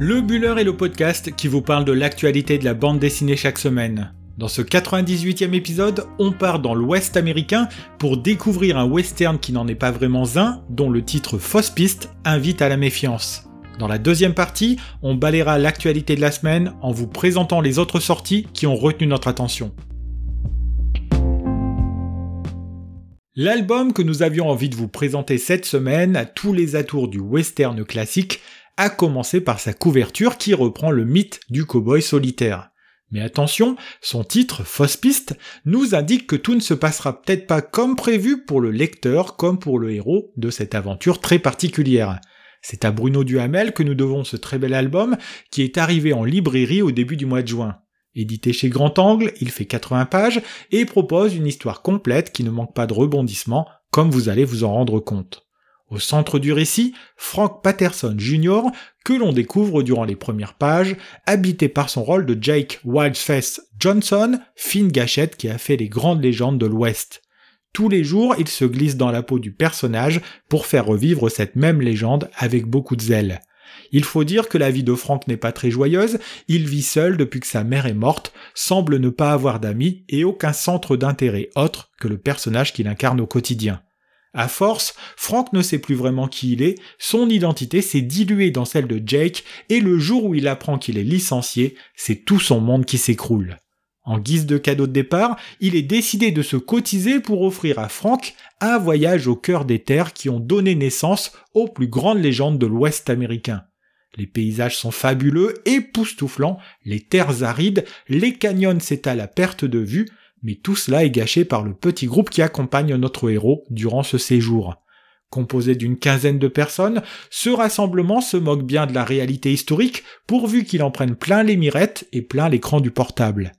Le Buller est le podcast qui vous parle de l'actualité de la bande dessinée chaque semaine. Dans ce 98e épisode, on part dans l'Ouest américain pour découvrir un western qui n'en est pas vraiment un, dont le titre Fausse piste invite à la méfiance. Dans la deuxième partie, on balayera l'actualité de la semaine en vous présentant les autres sorties qui ont retenu notre attention. L'album que nous avions envie de vous présenter cette semaine a tous les atours du western classique, à commencer par sa couverture qui reprend le mythe du cowboy solitaire. Mais attention, son titre, Fausse piste, nous indique que tout ne se passera peut-être pas comme prévu pour le lecteur comme pour le héros de cette aventure très particulière. C'est à Bruno Duhamel que nous devons ce très bel album qui est arrivé en librairie au début du mois de juin. Édité chez Grand Angle, il fait 80 pages et propose une histoire complète qui ne manque pas de rebondissements, comme vous allez vous en rendre compte. Au centre du récit, Frank Patterson Jr., que l'on découvre durant les premières pages, habité par son rôle de Jake Wildface Johnson, fine gâchette qui a fait les grandes légendes de l'Ouest. Tous les jours, il se glisse dans la peau du personnage pour faire revivre cette même légende avec beaucoup de zèle. Il faut dire que la vie de Frank n'est pas très joyeuse, il vit seul depuis que sa mère est morte, semble ne pas avoir d'amis et aucun centre d'intérêt autre que le personnage qu'il incarne au quotidien. À force, Frank ne sait plus vraiment qui il est, son identité s'est diluée dans celle de Jake, et le jour où il apprend qu'il est licencié, c'est tout son monde qui s'écroule. En guise de cadeau de départ, il est décidé de se cotiser pour offrir à Frank un voyage au cœur des terres qui ont donné naissance aux plus grandes légendes de l'Ouest américain. Les paysages sont fabuleux, époustouflants, les terres arides, les canyons s'étalent à perte de vue, mais tout cela est gâché par le petit groupe qui accompagne notre héros durant ce séjour. Composé d'une quinzaine de personnes, ce rassemblement se moque bien de la réalité historique pourvu qu'il en prenne plein les mirettes et plein l'écran du portable.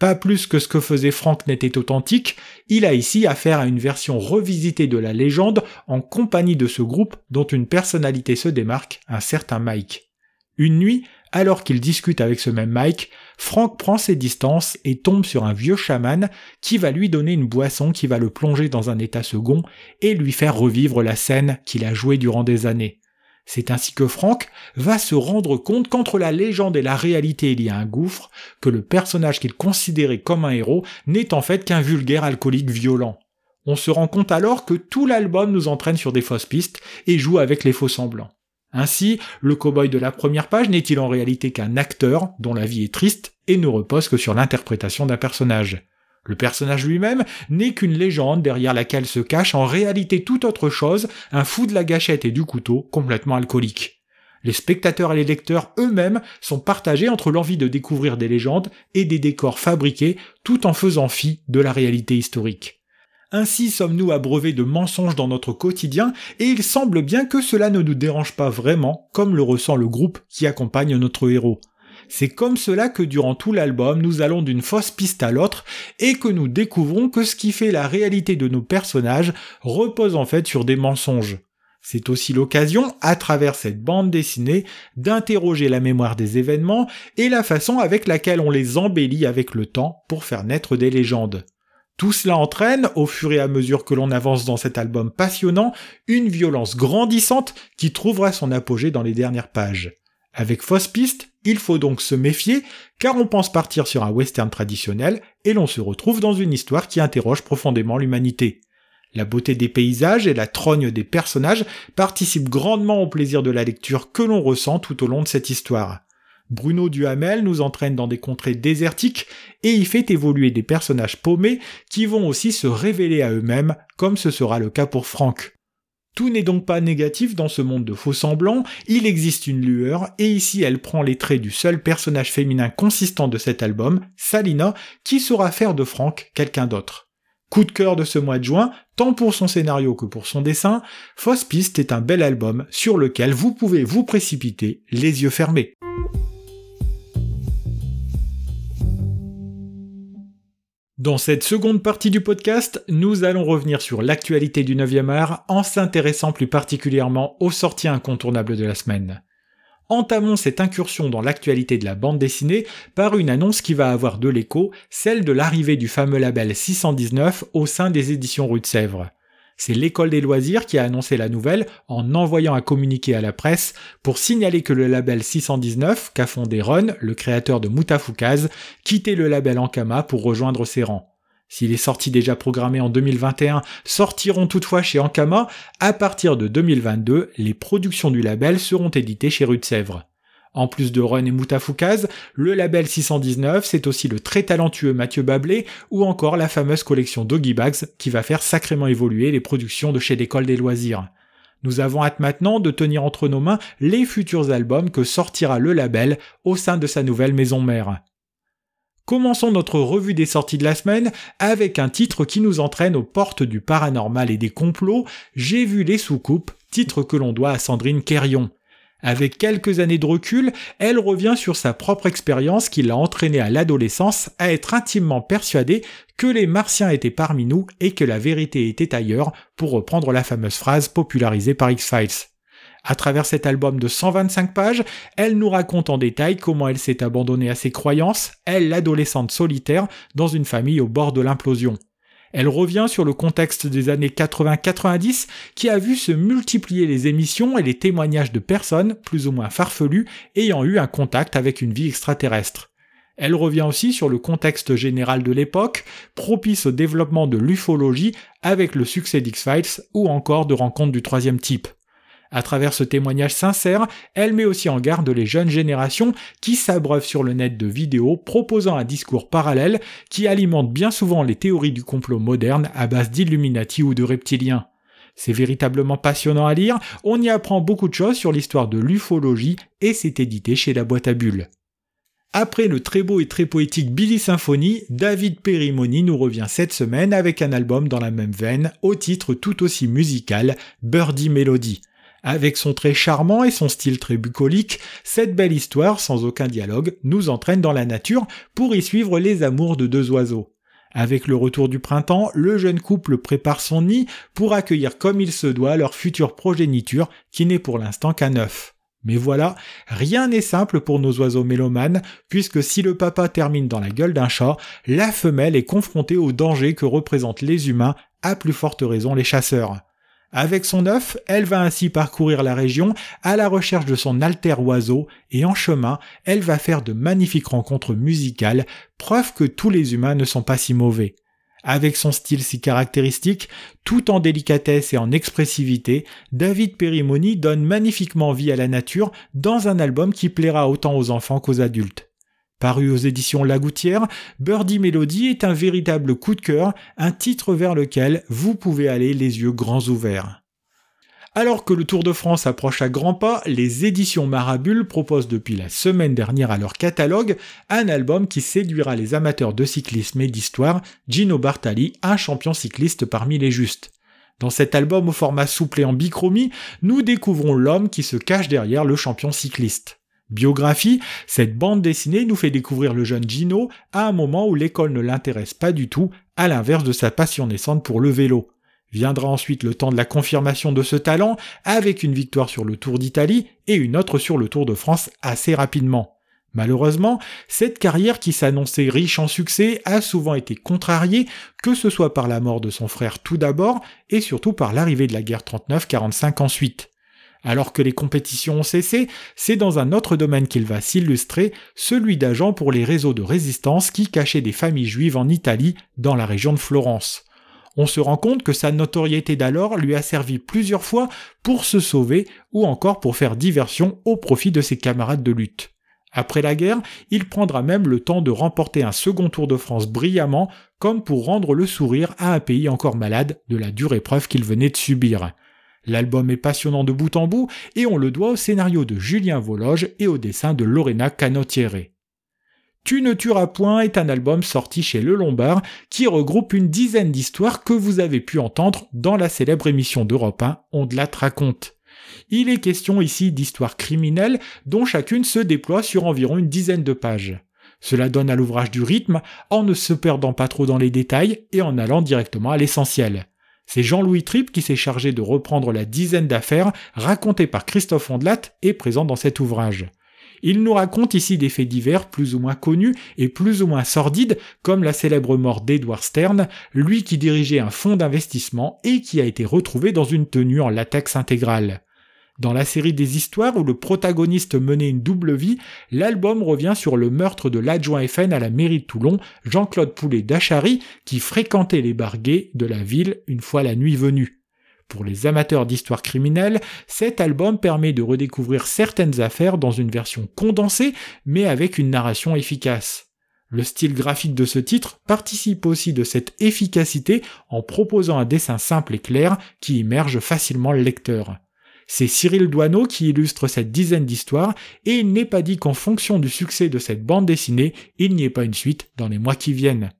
Pas plus que ce que faisait Frank n'était authentique, il a ici affaire à une version revisitée de la légende en compagnie de ce groupe dont une personnalité se démarque, un certain Mike. Une nuit, alors qu'il discute avec ce même Mike, Frank prend ses distances et tombe sur un vieux chaman qui va lui donner une boisson qui va le plonger dans un état second et lui faire revivre la scène qu'il a jouée durant des années. C'est ainsi que Frank va se rendre compte qu'entre la légende et la réalité il y a un gouffre, que le personnage qu'il considérait comme un héros n'est en fait qu'un vulgaire alcoolique violent. On se rend compte alors que tout l'album nous entraîne sur des fausses pistes et joue avec les faux semblants. Ainsi, le cow-boy de la première page n'est-il en réalité qu'un acteur dont la vie est triste et ne repose que sur l'interprétation d'un personnage? Le personnage lui-même n'est qu'une légende derrière laquelle se cache en réalité tout autre chose, un fou de la gâchette et du couteau complètement alcoolique. Les spectateurs et les lecteurs eux-mêmes sont partagés entre l'envie de découvrir des légendes et des décors fabriqués tout en faisant fi de la réalité historique. Ainsi sommes-nous abreuvés de mensonges dans notre quotidien, et il semble bien que cela ne nous dérange pas vraiment, comme le ressent le groupe qui accompagne notre héros. C'est comme cela que durant tout l'album, nous allons d'une fausse piste à l'autre, et que nous découvrons que ce qui fait la réalité de nos personnages repose en fait sur des mensonges. C'est aussi l'occasion, à travers cette bande dessinée, d'interroger la mémoire des événements et la façon avec laquelle on les embellit avec le temps pour faire naître des légendes. Tout cela entraîne, au fur et à mesure que l'on avance dans cet album passionnant, une violence grandissante qui trouvera son apogée dans les dernières pages. Avec Fausse Piste, il faut donc se méfier, car on pense partir sur un western traditionnel, et l'on se retrouve dans une histoire qui interroge profondément l'humanité. La beauté des paysages et la trogne des personnages participent grandement au plaisir de la lecture que l'on ressent tout au long de cette histoire. Bruno Duhamel nous entraîne dans des contrées désertiques et y fait évoluer des personnages paumés qui vont aussi se révéler à eux-mêmes, comme ce sera le cas pour Franck. Tout n'est donc pas négatif dans ce monde de faux semblants, il existe une lueur, et ici elle prend les traits du seul personnage féminin consistant de cet album, Salina, qui saura faire de Franck quelqu'un d'autre. Coup de cœur de ce mois de juin, tant pour son scénario que pour son dessin, Fausse Piste est un bel album sur lequel vous pouvez vous précipiter les yeux fermés. Dans cette seconde partie du podcast, nous allons revenir sur l'actualité du 9e art en s'intéressant plus particulièrement aux sorties incontournables de la semaine. Entamons cette incursion dans l'actualité de la bande dessinée par une annonce qui va avoir de l'écho, celle de l'arrivée du fameux label 619 au sein des éditions Rue de Sèvres. C'est l'école des loisirs qui a annoncé la nouvelle en envoyant un communiqué à la presse pour signaler que le label 619, qu'a fondé Ron, le créateur de Mutafukaz, quittait le label Ankama pour rejoindre ses rangs. Si les sorties déjà programmées en 2021 sortiront toutefois chez Ankama, à partir de 2022, les productions du label seront éditées chez Rue de Sèvres. En plus de Run et Moutafoukaz, le label 619, c'est aussi le très talentueux Mathieu Bablé ou encore la fameuse collection Doggy Bags qui va faire sacrément évoluer les productions de chez l'école des loisirs. Nous avons hâte maintenant de tenir entre nos mains les futurs albums que sortira le label au sein de sa nouvelle maison mère. Commençons notre revue des sorties de la semaine avec un titre qui nous entraîne aux portes du paranormal et des complots, J'ai vu les soucoupes, titre que l'on doit à Sandrine Querion. Avec quelques années de recul, elle revient sur sa propre expérience qui l'a entraînée à l'adolescence à être intimement persuadée que les martiens étaient parmi nous et que la vérité était ailleurs, pour reprendre la fameuse phrase popularisée par X-Files. À travers cet album de 125 pages, elle nous raconte en détail comment elle s'est abandonnée à ses croyances, elle l'adolescente solitaire, dans une famille au bord de l'implosion. Elle revient sur le contexte des années 80-90 qui a vu se multiplier les émissions et les témoignages de personnes, plus ou moins farfelues, ayant eu un contact avec une vie extraterrestre. Elle revient aussi sur le contexte général de l'époque, propice au développement de l'ufologie avec le succès d'X-Files ou encore de rencontres du troisième type. À travers ce témoignage sincère, elle met aussi en garde les jeunes générations qui s'abreuvent sur le net de vidéos proposant un discours parallèle qui alimente bien souvent les théories du complot moderne à base d'Illuminati ou de reptiliens. C'est véritablement passionnant à lire, on y apprend beaucoup de choses sur l'histoire de l'ufologie et c'est édité chez la boîte à bulles. Après le très beau et très poétique Billy Symphony, David Perimoni nous revient cette semaine avec un album dans la même veine, au titre tout aussi musical, Birdie Melody. Avec son trait charmant et son style très bucolique, cette belle histoire, sans aucun dialogue, nous entraîne dans la nature pour y suivre les amours de deux oiseaux. Avec le retour du printemps, le jeune couple prépare son nid pour accueillir comme il se doit leur future progéniture qui n'est pour l'instant qu'un œuf. Mais voilà, rien n'est simple pour nos oiseaux mélomanes, puisque si le papa termine dans la gueule d'un chat, la femelle est confrontée au danger que représentent les humains, à plus forte raison les chasseurs. Avec son œuf, elle va ainsi parcourir la région à la recherche de son alter oiseau et en chemin, elle va faire de magnifiques rencontres musicales, preuve que tous les humains ne sont pas si mauvais. Avec son style si caractéristique, tout en délicatesse et en expressivité, David Perimoni donne magnifiquement vie à la nature dans un album qui plaira autant aux enfants qu'aux adultes. Paru aux éditions Lagoutière, Birdie Melody est un véritable coup de cœur, un titre vers lequel vous pouvez aller les yeux grands ouverts. Alors que le Tour de France approche à grands pas, les éditions Marabule proposent depuis la semaine dernière à leur catalogue un album qui séduira les amateurs de cyclisme et d'histoire, Gino Bartali, un champion cycliste parmi les justes. Dans cet album au format souple et en bichromie, nous découvrons l'homme qui se cache derrière le champion cycliste. Biographie, cette bande dessinée nous fait découvrir le jeune Gino à un moment où l'école ne l'intéresse pas du tout, à l'inverse de sa passion naissante pour le vélo. Viendra ensuite le temps de la confirmation de ce talent avec une victoire sur le Tour d'Italie et une autre sur le Tour de France assez rapidement. Malheureusement, cette carrière qui s'annonçait riche en succès a souvent été contrariée, que ce soit par la mort de son frère tout d'abord et surtout par l'arrivée de la guerre 39-45 ensuite. Alors que les compétitions ont cessé, c'est dans un autre domaine qu'il va s'illustrer, celui d'agent pour les réseaux de résistance qui cachaient des familles juives en Italie, dans la région de Florence. On se rend compte que sa notoriété d'alors lui a servi plusieurs fois pour se sauver ou encore pour faire diversion au profit de ses camarades de lutte. Après la guerre, il prendra même le temps de remporter un second Tour de France brillamment, comme pour rendre le sourire à un pays encore malade de la dure épreuve qu'il venait de subir. L'album est passionnant de bout en bout et on le doit au scénario de Julien Vologe et au dessin de Lorena Canottiere. Tu ne tueras point est un album sorti chez Le Lombard qui regroupe une dizaine d'histoires que vous avez pu entendre dans la célèbre émission d'Europe 1 On de la raconte. Il est question ici d'histoires criminelles dont chacune se déploie sur environ une dizaine de pages. Cela donne à l'ouvrage du rythme en ne se perdant pas trop dans les détails et en allant directement à l'essentiel. C'est Jean-Louis Tripp qui s'est chargé de reprendre la dizaine d'affaires racontées par Christophe Ondelat et présentes dans cet ouvrage. Il nous raconte ici des faits divers plus ou moins connus et plus ou moins sordides, comme la célèbre mort d'Edward Stern, lui qui dirigeait un fonds d'investissement et qui a été retrouvé dans une tenue en latex intégral. Dans la série des histoires où le protagoniste menait une double vie, l'album revient sur le meurtre de l'adjoint FN à la mairie de Toulon, Jean-Claude Poulet d'Achary, qui fréquentait les barguets de la ville une fois la nuit venue. Pour les amateurs d'histoire criminelle, cet album permet de redécouvrir certaines affaires dans une version condensée, mais avec une narration efficace. Le style graphique de ce titre participe aussi de cette efficacité en proposant un dessin simple et clair qui immerge facilement le lecteur. C'est Cyril Douaneau qui illustre cette dizaine d'histoires, et il n'est pas dit qu'en fonction du succès de cette bande dessinée, il n'y ait pas une suite dans les mois qui viennent.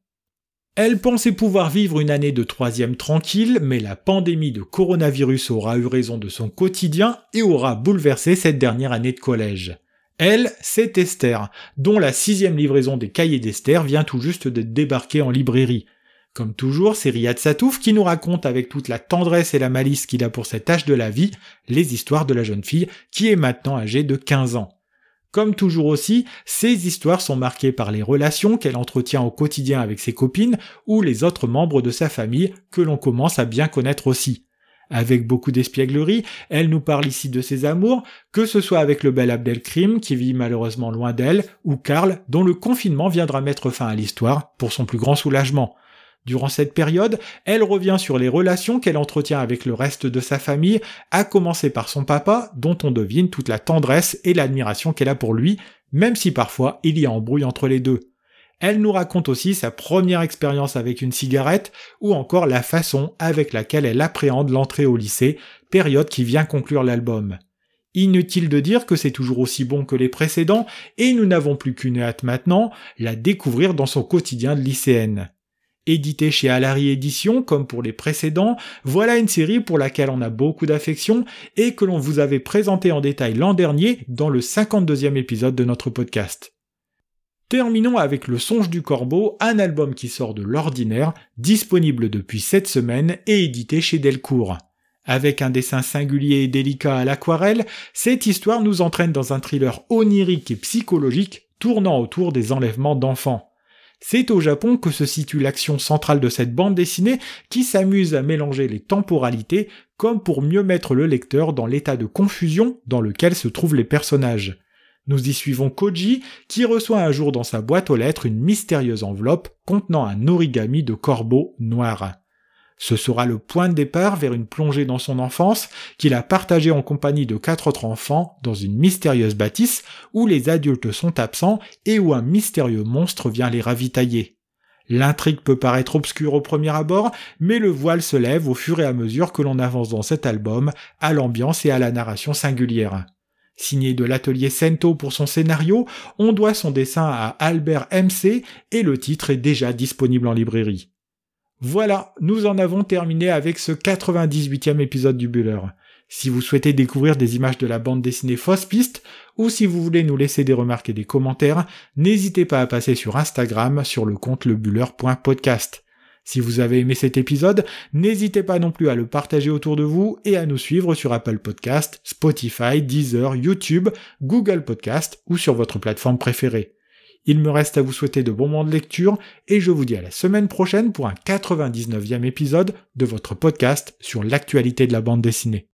Elle pensait pouvoir vivre une année de troisième tranquille, mais la pandémie de coronavirus aura eu raison de son quotidien et aura bouleversé cette dernière année de collège. Elle, c'est Esther, dont la sixième livraison des cahiers d'Esther vient tout juste de débarquer en librairie. Comme toujours, c'est Riyad Satouf qui nous raconte avec toute la tendresse et la malice qu'il a pour cet âge de la vie les histoires de la jeune fille qui est maintenant âgée de 15 ans. Comme toujours aussi, ces histoires sont marquées par les relations qu'elle entretient au quotidien avec ses copines ou les autres membres de sa famille que l'on commence à bien connaître aussi. Avec beaucoup d'espièglerie, elle nous parle ici de ses amours, que ce soit avec le bel Abdelkrim qui vit malheureusement loin d'elle, ou Karl dont le confinement viendra mettre fin à l'histoire pour son plus grand soulagement. Durant cette période, elle revient sur les relations qu'elle entretient avec le reste de sa famille, à commencer par son papa, dont on devine toute la tendresse et l'admiration qu'elle a pour lui, même si parfois il y a embrouille entre les deux. Elle nous raconte aussi sa première expérience avec une cigarette, ou encore la façon avec laquelle elle appréhende l'entrée au lycée, période qui vient conclure l'album. Inutile de dire que c'est toujours aussi bon que les précédents, et nous n'avons plus qu'une hâte maintenant, la découvrir dans son quotidien de lycéenne. Édité chez Alary Éditions, comme pour les précédents, voilà une série pour laquelle on a beaucoup d'affection et que l'on vous avait présenté en détail l'an dernier dans le 52e épisode de notre podcast. Terminons avec Le Songe du Corbeau, un album qui sort de l'ordinaire, disponible depuis cette semaine et édité chez Delcourt. Avec un dessin singulier et délicat à l'aquarelle, cette histoire nous entraîne dans un thriller onirique et psychologique tournant autour des enlèvements d'enfants. C'est au Japon que se situe l'action centrale de cette bande dessinée qui s'amuse à mélanger les temporalités comme pour mieux mettre le lecteur dans l'état de confusion dans lequel se trouvent les personnages. Nous y suivons Koji qui reçoit un jour dans sa boîte aux lettres une mystérieuse enveloppe contenant un origami de corbeau noir. Ce sera le point de départ vers une plongée dans son enfance qu'il a partagée en compagnie de quatre autres enfants dans une mystérieuse bâtisse où les adultes sont absents et où un mystérieux monstre vient les ravitailler. L'intrigue peut paraître obscure au premier abord, mais le voile se lève au fur et à mesure que l'on avance dans cet album, à l'ambiance et à la narration singulière. Signé de l'atelier Sento pour son scénario, on doit son dessin à Albert MC et le titre est déjà disponible en librairie. Voilà, nous en avons terminé avec ce 98e épisode du Buller. Si vous souhaitez découvrir des images de la bande dessinée Fausse Piste, ou si vous voulez nous laisser des remarques et des commentaires, n'hésitez pas à passer sur Instagram sur le compte lebuller.podcast. Si vous avez aimé cet épisode, n'hésitez pas non plus à le partager autour de vous et à nous suivre sur Apple Podcast, Spotify, Deezer, YouTube, Google Podcast ou sur votre plateforme préférée. Il me reste à vous souhaiter de bons moments de lecture et je vous dis à la semaine prochaine pour un 99e épisode de votre podcast sur l'actualité de la bande dessinée.